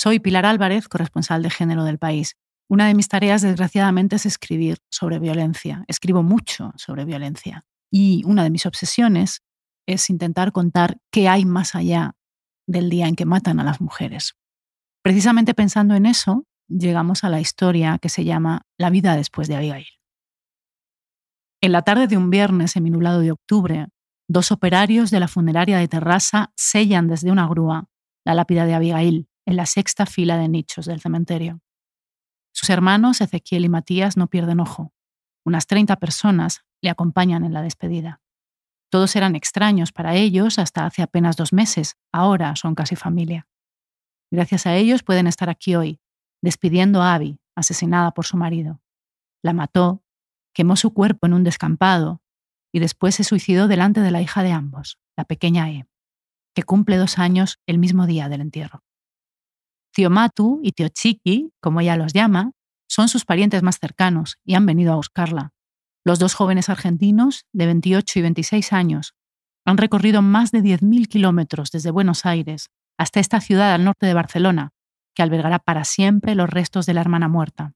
Soy Pilar Álvarez, corresponsal de género del país. Una de mis tareas, desgraciadamente, es escribir sobre violencia. Escribo mucho sobre violencia. Y una de mis obsesiones es intentar contar qué hay más allá del día en que matan a las mujeres. Precisamente pensando en eso, llegamos a la historia que se llama La vida después de Abigail. En la tarde de un viernes nublado de octubre, dos operarios de la funeraria de Terrassa sellan desde una grúa la lápida de Abigail en la sexta fila de nichos del cementerio. Sus hermanos Ezequiel y Matías no pierden ojo. Unas 30 personas le acompañan en la despedida. Todos eran extraños para ellos hasta hace apenas dos meses, ahora son casi familia. Gracias a ellos pueden estar aquí hoy, despidiendo a Abby, asesinada por su marido. La mató, quemó su cuerpo en un descampado y después se suicidó delante de la hija de ambos, la pequeña E, que cumple dos años el mismo día del entierro. Tío Matu y tío Chiqui, como ella los llama, son sus parientes más cercanos y han venido a buscarla. Los dos jóvenes argentinos, de 28 y 26 años, han recorrido más de 10.000 kilómetros desde Buenos Aires hasta esta ciudad al norte de Barcelona, que albergará para siempre los restos de la hermana muerta.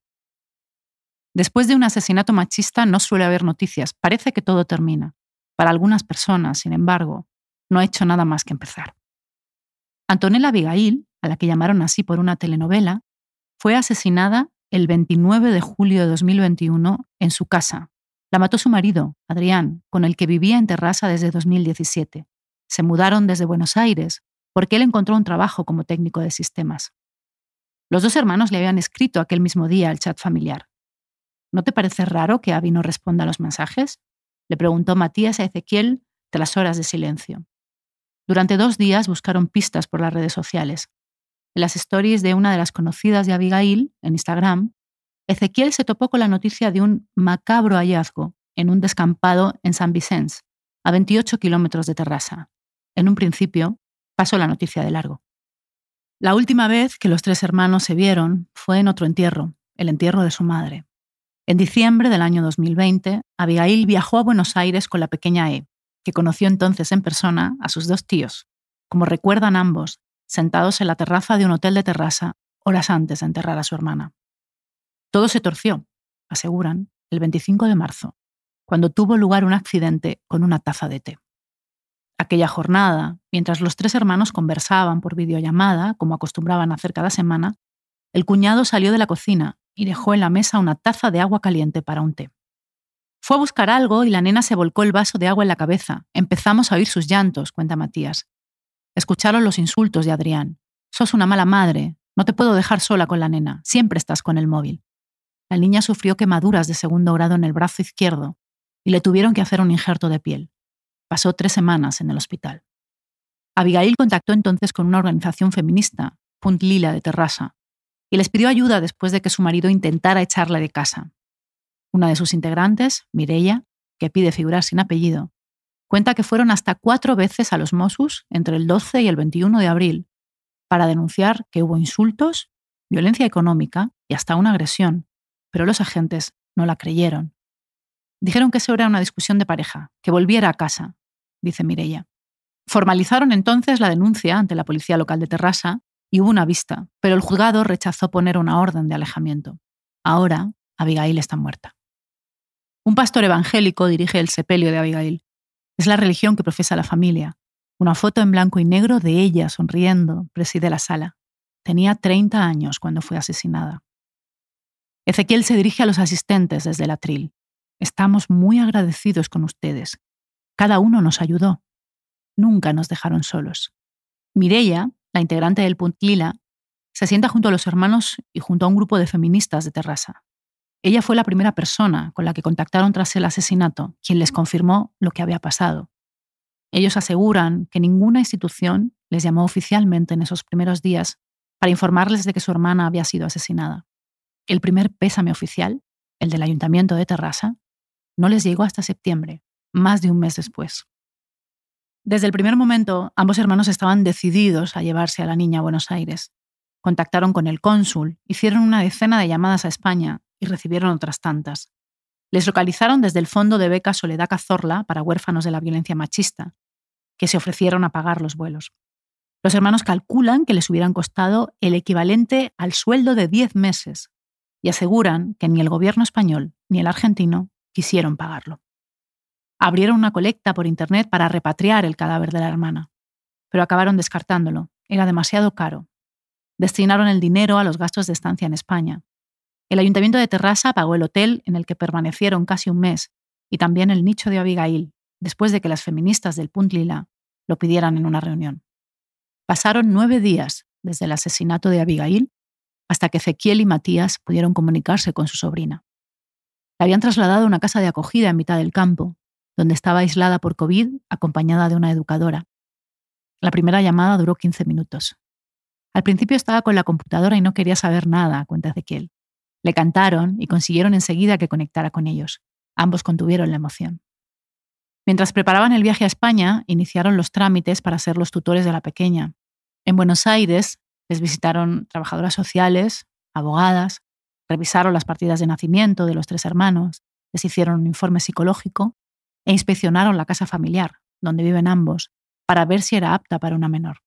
Después de un asesinato machista no suele haber noticias, parece que todo termina. Para algunas personas, sin embargo, no ha hecho nada más que empezar. Antonella Abigail, a la que llamaron así por una telenovela, fue asesinada el 29 de julio de 2021 en su casa. La mató su marido, Adrián, con el que vivía en Terrassa desde 2017. Se mudaron desde Buenos Aires porque él encontró un trabajo como técnico de sistemas. Los dos hermanos le habían escrito aquel mismo día al chat familiar. ¿No te parece raro que Abby no responda a los mensajes? Le preguntó Matías a Ezequiel tras horas de silencio. Durante dos días buscaron pistas por las redes sociales. En las stories de una de las conocidas de Abigail, en Instagram, Ezequiel se topó con la noticia de un macabro hallazgo en un descampado en San Vicens, a 28 kilómetros de Terrassa. En un principio, pasó la noticia de largo. La última vez que los tres hermanos se vieron fue en otro entierro, el entierro de su madre. En diciembre del año 2020, Abigail viajó a Buenos Aires con la pequeña E, que conoció entonces en persona a sus dos tíos, como recuerdan ambos, sentados en la terraza de un hotel de terraza horas antes de enterrar a su hermana. Todo se torció, aseguran, el 25 de marzo, cuando tuvo lugar un accidente con una taza de té. Aquella jornada, mientras los tres hermanos conversaban por videollamada, como acostumbraban a hacer cada semana, el cuñado salió de la cocina y dejó en la mesa una taza de agua caliente para un té. Fue a buscar algo y la nena se volcó el vaso de agua en la cabeza. Empezamos a oír sus llantos, cuenta Matías. Escucharon los insultos de Adrián. Sos una mala madre. No te puedo dejar sola con la nena. Siempre estás con el móvil. La niña sufrió quemaduras de segundo grado en el brazo izquierdo y le tuvieron que hacer un injerto de piel. Pasó tres semanas en el hospital. Abigail contactó entonces con una organización feminista, Punt Lila de Terrassa, y les pidió ayuda después de que su marido intentara echarla de casa. Una de sus integrantes, Mireia, que pide figurar sin apellido, cuenta que fueron hasta cuatro veces a los Mossos entre el 12 y el 21 de abril para denunciar que hubo insultos, violencia económica y hasta una agresión, pero los agentes no la creyeron. Dijeron que eso era una discusión de pareja, que volviera a casa, dice Mireia. Formalizaron entonces la denuncia ante la policía local de Terrassa y hubo una vista, pero el juzgado rechazó poner una orden de alejamiento. Ahora, Abigail está muerta. Un pastor evangélico dirige el sepelio de Abigail. Es la religión que profesa la familia. Una foto en blanco y negro de ella sonriendo preside la sala. Tenía 30 años cuando fue asesinada. Ezequiel se dirige a los asistentes desde el atril. Estamos muy agradecidos con ustedes. Cada uno nos ayudó. Nunca nos dejaron solos. Mireia, la integrante del Punt Lila, se sienta junto a los hermanos y junto a un grupo de feministas de Terrassa. Ella fue la primera persona con la que contactaron tras el asesinato, quien les confirmó lo que había pasado. Ellos aseguran que ninguna institución les llamó oficialmente en esos primeros días para informarles de que su hermana había sido asesinada. El primer pésame oficial, el del ayuntamiento de Terrassa, no les llegó hasta septiembre, más de un mes después. Desde el primer momento, ambos hermanos estaban decididos a llevarse a la niña a Buenos Aires. Contactaron con el cónsul, hicieron una decena de llamadas a España y recibieron otras tantas. Les localizaron desde el Fondo de Beca Soledad Cazorla para huérfanos de la violencia machista, que se ofrecieron a pagar los vuelos. Los hermanos calculan que les hubieran costado el equivalente al sueldo de 10 meses y aseguran que ni el gobierno español ni el argentino quisieron pagarlo. Abrieron una colecta por Internet para repatriar el cadáver de la hermana, pero acabaron descartándolo. Era demasiado caro. Destinaron el dinero a los gastos de estancia en España. El ayuntamiento de Terrassa pagó el hotel en el que permanecieron casi un mes y también el nicho de Abigail, después de que las feministas del Punt Lila lo pidieran en una reunión. Pasaron nueve días desde el asesinato de Abigail hasta que Ezequiel y Matías pudieron comunicarse con su sobrina. La habían trasladado a una casa de acogida en mitad del campo, donde estaba aislada por COVID acompañada de una educadora. La primera llamada duró 15 minutos. Al principio estaba con la computadora y no quería saber nada, cuenta Ezequiel. Le cantaron y consiguieron enseguida que conectara con ellos. Ambos contuvieron la emoción. Mientras preparaban el viaje a España, iniciaron los trámites para ser los tutores de la pequeña. En Buenos Aires les visitaron trabajadoras sociales, abogadas, revisaron las partidas de nacimiento de los tres hermanos, les hicieron un informe psicológico e inspeccionaron la casa familiar, donde viven ambos, para ver si era apta para una menor.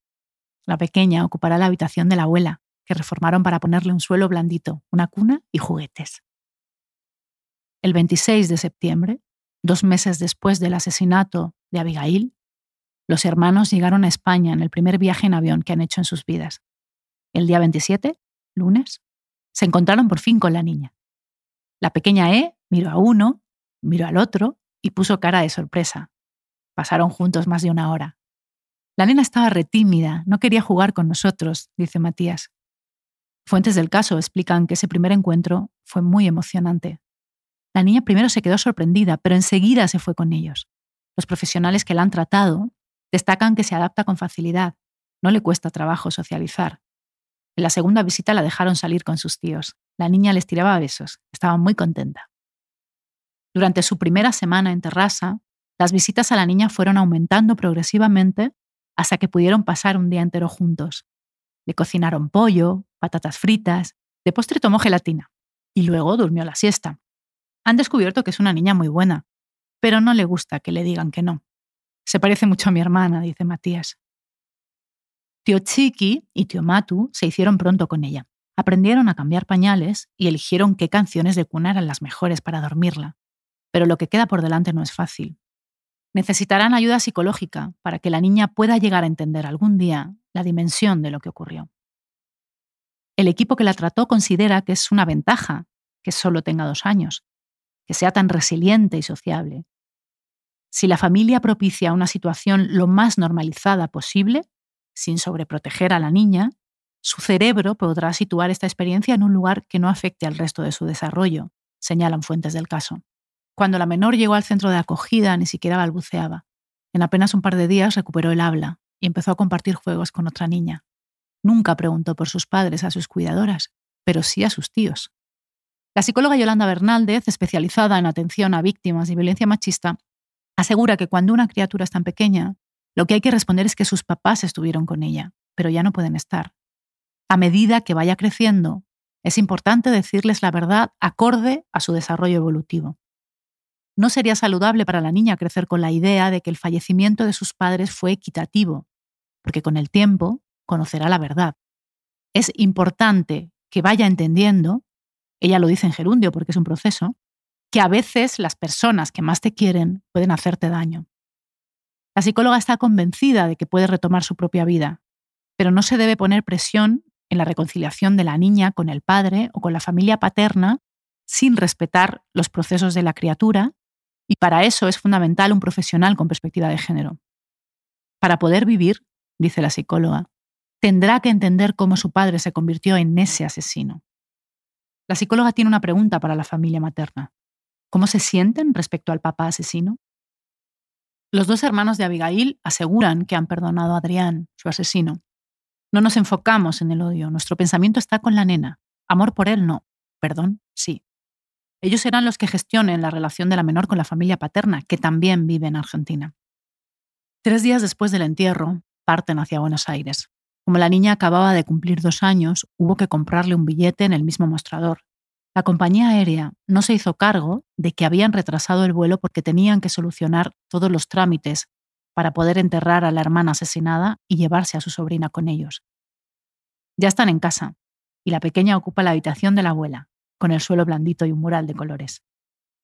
La pequeña ocupará la habitación de la abuela, que reformaron para ponerle un suelo blandito, una cuna y juguetes. El 26 de septiembre, dos meses después del asesinato de Abigail, los hermanos llegaron a España en el primer viaje en avión que han hecho en sus vidas. El día 27, lunes, se encontraron por fin con la niña. La pequeña E miró a uno, miró al otro y puso cara de sorpresa. Pasaron juntos más de una hora. La nena estaba retímida, no quería jugar con nosotros, dice Matías. Fuentes del caso explican que ese primer encuentro fue muy emocionante. La niña primero se quedó sorprendida, pero enseguida se fue con ellos. Los profesionales que la han tratado destacan que se adapta con facilidad, no le cuesta trabajo socializar. En la segunda visita la dejaron salir con sus tíos. La niña les tiraba besos, estaba muy contenta. Durante su primera semana en Terrassa, las visitas a la niña fueron aumentando progresivamente hasta que pudieron pasar un día entero juntos. Le cocinaron pollo, patatas fritas, de postre tomó gelatina y luego durmió la siesta. Han descubierto que es una niña muy buena, pero no le gusta que le digan que no. Se parece mucho a mi hermana, dice Matías. Tío Chiqui y tío Matu se hicieron pronto con ella. Aprendieron a cambiar pañales y eligieron qué canciones de cuna eran las mejores para dormirla. Pero lo que queda por delante no es fácil. Necesitarán ayuda psicológica para que la niña pueda llegar a entender algún día la dimensión de lo que ocurrió. El equipo que la trató considera que es una ventaja que solo tenga dos años, que sea tan resiliente y sociable. Si la familia propicia una situación lo más normalizada posible, sin sobreproteger a la niña, su cerebro podrá situar esta experiencia en un lugar que no afecte al resto de su desarrollo, señalan fuentes del caso. Cuando la menor llegó al centro de acogida ni siquiera balbuceaba. En apenas un par de días recuperó el habla y empezó a compartir juegos con otra niña. Nunca preguntó por sus padres a sus cuidadoras, pero sí a sus tíos. La psicóloga Yolanda Bernaldez, especializada en atención a víctimas de violencia machista, asegura que cuando una criatura es tan pequeña, lo que hay que responder es que sus papás estuvieron con ella, pero ya no pueden estar. A medida que vaya creciendo, es importante decirles la verdad acorde a su desarrollo evolutivo. No sería saludable para la niña crecer con la idea de que el fallecimiento de sus padres fue equitativo, porque con el tiempo conocerá la verdad. Es importante que vaya entendiendo, ella lo dice en gerundio porque es un proceso, que a veces las personas que más te quieren pueden hacerte daño. La psicóloga está convencida de que puede retomar su propia vida, pero no se debe poner presión en la reconciliación de la niña con el padre o con la familia paterna sin respetar los procesos de la criatura, y para eso es fundamental un profesional con perspectiva de género. Para poder vivir, dice la psicóloga, tendrá que entender cómo su padre se convirtió en ese asesino. La psicóloga tiene una pregunta para la familia materna. ¿Cómo se sienten respecto al papá asesino? Los dos hermanos de Abigail aseguran que han perdonado a Adrián, su asesino. No nos enfocamos en el odio, nuestro pensamiento está con la nena. Amor por él no, perdón, sí. Ellos serán los que gestionen la relación de la menor con la familia paterna, que también vive en Argentina. Tres días después del entierro, parten hacia Buenos Aires. Como la niña acababa de cumplir dos años, hubo que comprarle un billete en el mismo mostrador, la compañía aérea no se hizo cargo de que habían retrasado el vuelo porque tenían que solucionar todos los trámites para poder enterrar a la hermana asesinada y llevarse a su sobrina con ellos. Ya están en casa, y la pequeña ocupa la habitación de la abuela, con el suelo blandito y un mural de colores.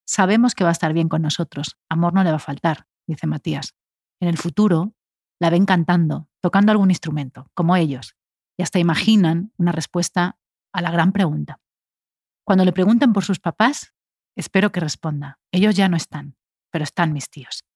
Sabemos que va a estar bien con nosotros, amor no le va a faltar, dice Matías. En el futuro, la ven cantando, tocando algún instrumento, como ellos, y hasta imaginan una respuesta a la gran pregunta. Cuando le pregunten por sus papás, espero que responda, ellos ya no están, pero están mis tíos.